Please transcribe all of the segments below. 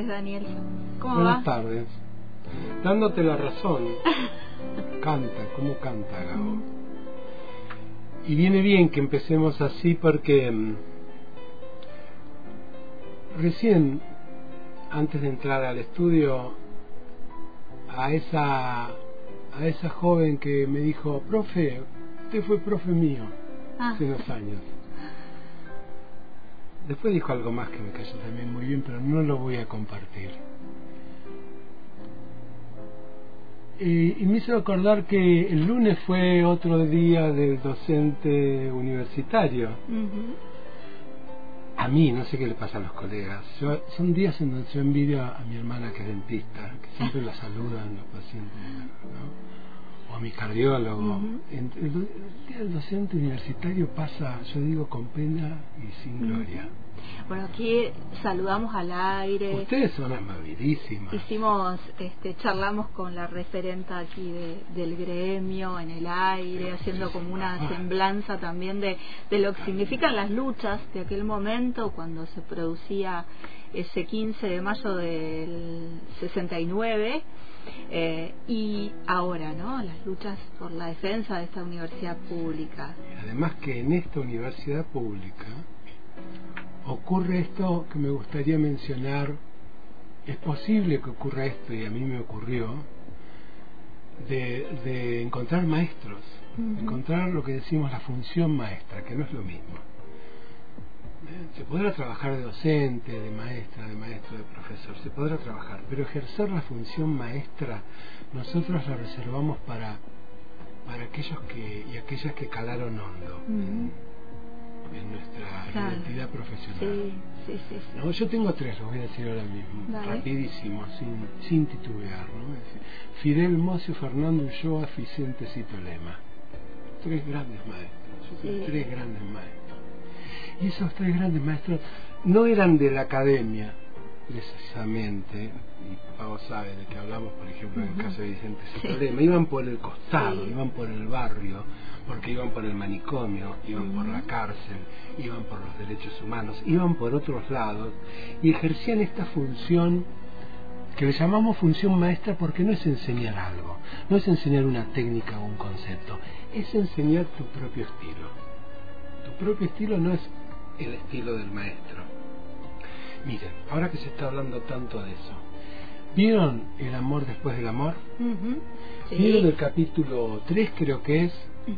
Tardes, Daniel. ¿Cómo Buenas tardes. Dándote la razón. canta, ¿cómo canta Gabo? Y viene bien que empecemos así porque mm, recién, antes de entrar al estudio, a esa, a esa joven que me dijo, profe, usted fue profe mío Ah. hace unos años. Después dijo algo más que me cayó también muy bien, pero no lo voy a compartir. Y, y me hizo acordar que el lunes fue otro día del docente universitario. A mí, no sé qué le pasa a los colegas. Yo- son días en donde yo envidio a mi hermana que es dentista, que siempre la saludan los pacientes, ¿no? O a mi cardiólogo. Ujú. En- el, docente universitario pasa, yo digo, con pena y sin gloria. Bueno, aquí saludamos al aire. Ustedes son amabilísimas. Hicimos, este, charlamos con la referenta aquí de- del gremio en el aire, haciendo como una semblanza también de, de lo que significan las luchas de aquel momento cuando se producía ese 15 de mayo del 69 eh, y ahora, ¿no? Las luchas por la defensa de esta universidad pública. Además que en esta universidad pública ocurre esto que me gustaría mencionar. Es posible que ocurra esto, y a mí me ocurrió, de, de encontrar maestros, encontrar lo que decimos la función maestra, que no es lo mismo. Se podrá trabajar de docente, de maestra, de maestro, de profesor, se podrá trabajar, pero ejercer la función maestra nosotros la reservamos para, para aquellos que y aquellas que calaron hondo en nuestra Claro. identidad profesional. Sí, sí, sí. sí. No, yo tengo tres, los voy a decir ahora mismo, Dale. rapidísimo, sin, sin titubear. ¿no? Fidel Mocio, Fernando Ulloa, Vicente Cito Lema. Tres grandes maestros, tres grandes maestros. Y esos tres grandes maestros no eran de la academia, precisamente, y Pau sabe de que hablamos, por ejemplo, en el caso de Vicente Cito Sí. Iban por el costado, Sí. iban por el barrio, porque iban por el manicomio, iban por la cárcel, iban por los derechos humanos, iban por otros lados y ejercían esta función que le llamamos función maestra porque no es enseñar algo, no es enseñar una técnica o un concepto, es enseñar tu propio estilo. Tu propio estilo no es el estilo del maestro. Miren, ahora que se está hablando tanto de eso, ¿vieron el amor después del amor? Sí. ¿Vieron el capítulo 3 creo que es?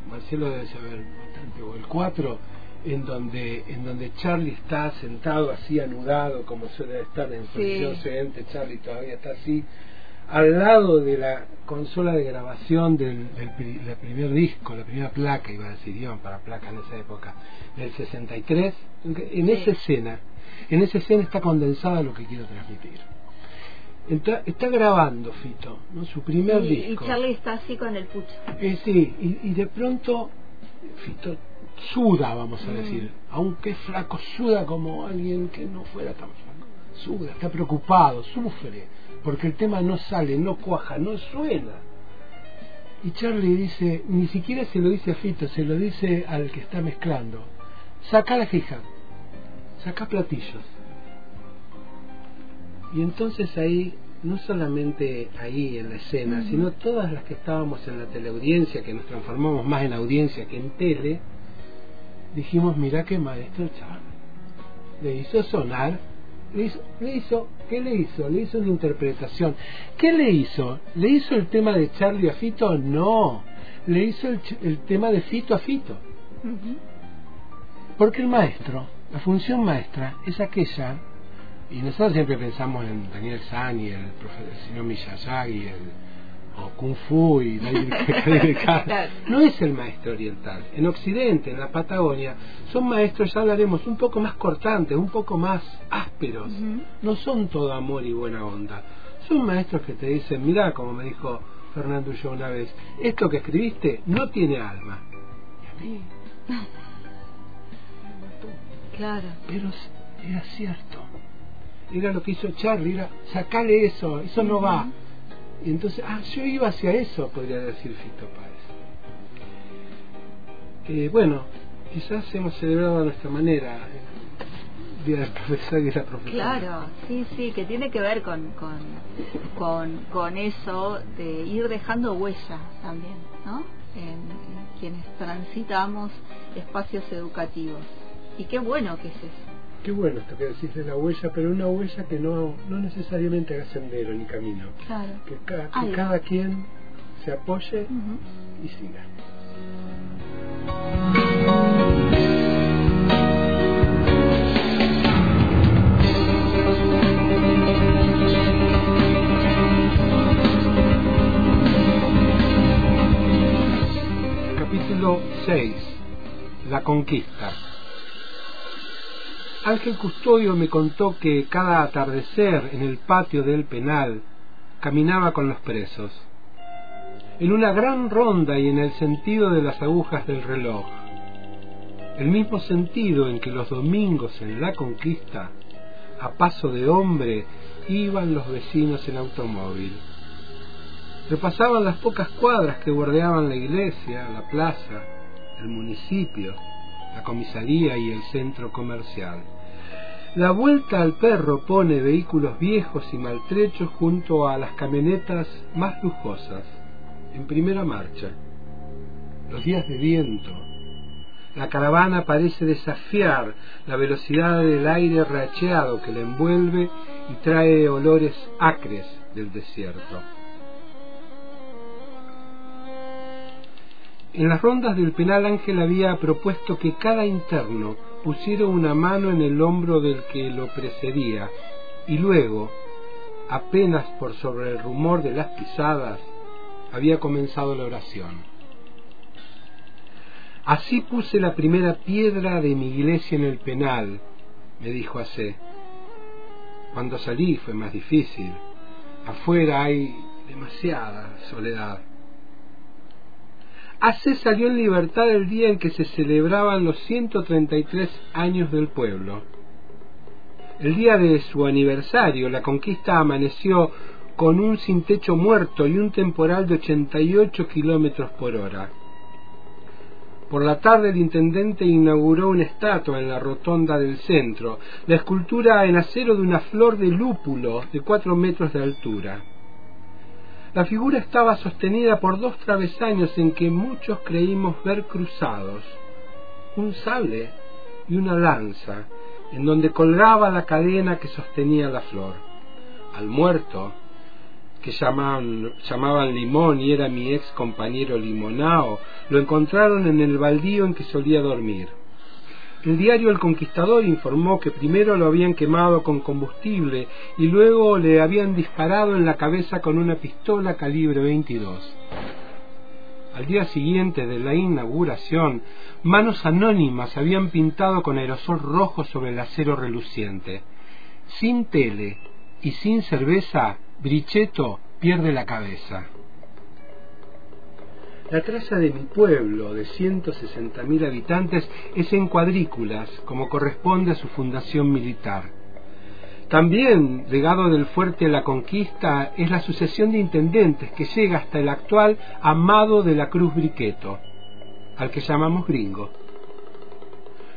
Marcelo debe saber bastante, o el 4, en donde, en donde Charlie está sentado así anudado, como suele estar en posición sedente, Charlie todavía está así, al lado de la consola de grabación del, del, pri- del primer disco, la primera placa, iba a decir, iban para placa en esa época, del 63, en esa escena, en esa escena está condensada lo que quiero transmitir. Está, está grabando Fito, ¿no? su primer y, disco. y Charlie está así con el pucho. Eh, sí, y, y de pronto Fito suda, vamos a Mm. decir, aunque es flaco, suda como alguien que no fuera tan flaco. Suda, está preocupado, sufre, porque el tema no sale, no cuaja, no suena. Y Charlie dice, ni siquiera se lo dice a Fito, se lo dice al que está mezclando. Saca la fija, saca platillos. Y entonces ahí, no solamente ahí en la escena, sino todas las que estábamos en la teleaudiencia, que nos transformamos más en audiencia que en tele, dijimos, mira qué maestro Charlie. Le hizo sonar, le hizo, le hizo, ¿qué le hizo? Le hizo una interpretación. ¿Qué le hizo? ¿Le hizo el tema de Charlie a Fito? No. Le hizo el, el tema de Fito a Fito. Porque el maestro, la función maestra, es aquella, y nosotros siempre pensamos en Daniel San y el, profe- el señor Miyazaki, el, o Kung Fu y no es el maestro oriental. En Occidente, en la Patagonia, son maestros, ya hablaremos, un poco más cortantes, un poco más ásperos. No son todo amor y buena onda. Son maestros que te dicen, mirá, como me dijo Fernando yo una vez, esto que escribiste no tiene alma. Y a mí Claro. pero era cierto. Era lo que hizo Charlie, era sacarle eso, eso no va. Y entonces, ah, yo iba hacia eso, podría decir Fito Páez. Eh, bueno, quizás hemos celebrado a nuestra manera. Día del Profesor y la Profesora. Claro, sí, sí, que tiene que ver con, con, con, con eso de ir dejando huella también, ¿no? En, en quienes transitamos espacios educativos. Y qué bueno que es eso. Qué bueno esto que decís de la huella, pero una huella que no, no necesariamente haga sendero ni camino. Claro. Que, ca- que Algo. cada quien se apoye y siga. Capítulo 6. La conquista. Ángel Custodio me contó que cada atardecer en el patio del penal caminaba con los presos, en una gran ronda y en el sentido de las agujas del reloj, el mismo sentido en que los domingos en la conquista, a paso de hombre, iban los vecinos en automóvil. Repasaban las pocas cuadras que bordeaban la iglesia, la plaza, el municipio, la comisaría y el centro comercial. La vuelta al perro pone vehículos viejos y maltrechos junto a las camionetas más lujosas, en primera marcha. Los días de viento. La caravana parece desafiar la velocidad del aire racheado que la envuelve y trae olores acres del desierto. En las rondas del penal Ángel había propuesto que cada interno pusiera una mano en el hombro del que lo precedía y luego, apenas por sobre el rumor de las pisadas, había comenzado la oración. Así puse la primera piedra de mi iglesia en el penal, me dijo Acé. Cuando salí fue más difícil. Afuera hay demasiada soledad. Acé salió en libertad el día en que se celebraban los 133 años del pueblo. El día de su aniversario, la conquista amaneció con un sin techo muerto y un temporal de 88 kilómetros por hora. Por la tarde el intendente inauguró una estatua en la rotonda del centro, la escultura en acero de una flor de lúpulo de cuatro metros de altura. La figura estaba sostenida por dos travesaños en que muchos creímos ver cruzados, un sable y una lanza, en donde colgaba la cadena que sostenía la flor. Al muerto, que llamaban, llamaban Limón y era mi ex compañero Limonao, lo encontraron en el baldío en que solía dormir. El diario El Conquistador informó que primero lo habían quemado con combustible y luego le habían disparado en la cabeza con una pistola calibre 22. Al día siguiente de la inauguración, manos anónimas habían pintado con aerosol rojo sobre el acero reluciente. Sin tele y sin cerveza, Brichetto pierde la cabeza. La traza de mi pueblo, de 160.000 habitantes, es en cuadrículas, como corresponde a su fundación militar. También, legado del fuerte La Conquista, es la sucesión de intendentes que llega hasta el actual Amado de la Cruz Briqueto, al que llamamos gringo.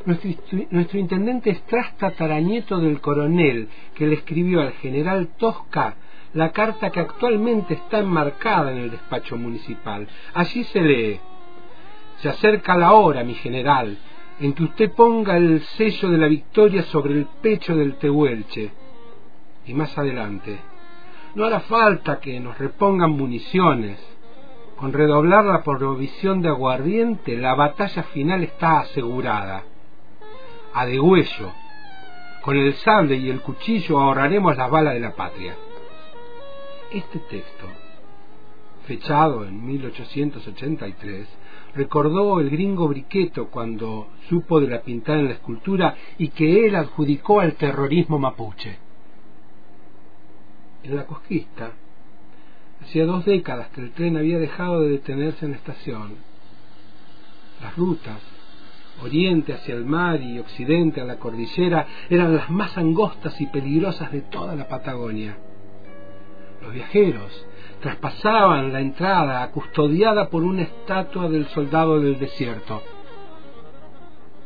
Nuestro, nuestro intendente es trastataranieto del coronel que le escribió al general Tosca la carta que actualmente está enmarcada en el despacho municipal. Allí se lee, se acerca la hora, mi general, en que usted ponga el sello de la victoria sobre el pecho del Tehuelche. Y más adelante, no hará falta que nos repongan municiones. Con redoblar la provisión de aguardiente, la batalla final está asegurada. A degüello, con el sable y el cuchillo ahorraremos las balas de la patria. Este texto, fechado en 1883, recordó el gringo Briqueto cuando supo de la pintada en la escultura y que él adjudicó al terrorismo mapuche. En la conquista, hacía dos décadas que el tren había dejado de detenerse en la estación. Las rutas, oriente hacia el mar y occidente a la cordillera, eran las más angostas y peligrosas de toda la Patagonia. Los viajeros traspasaban la entrada custodiada por una estatua del soldado del desierto.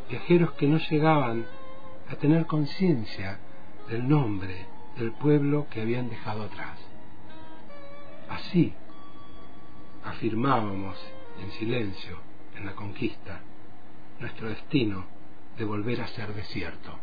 Viajeros que no llegaban a tener conciencia del nombre del pueblo que habían dejado atrás. Así afirmábamos en silencio, en la conquista, nuestro destino de volver a ser desierto.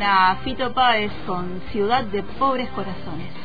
Suena Fito Páez con Ciudad de Pobres Corazones.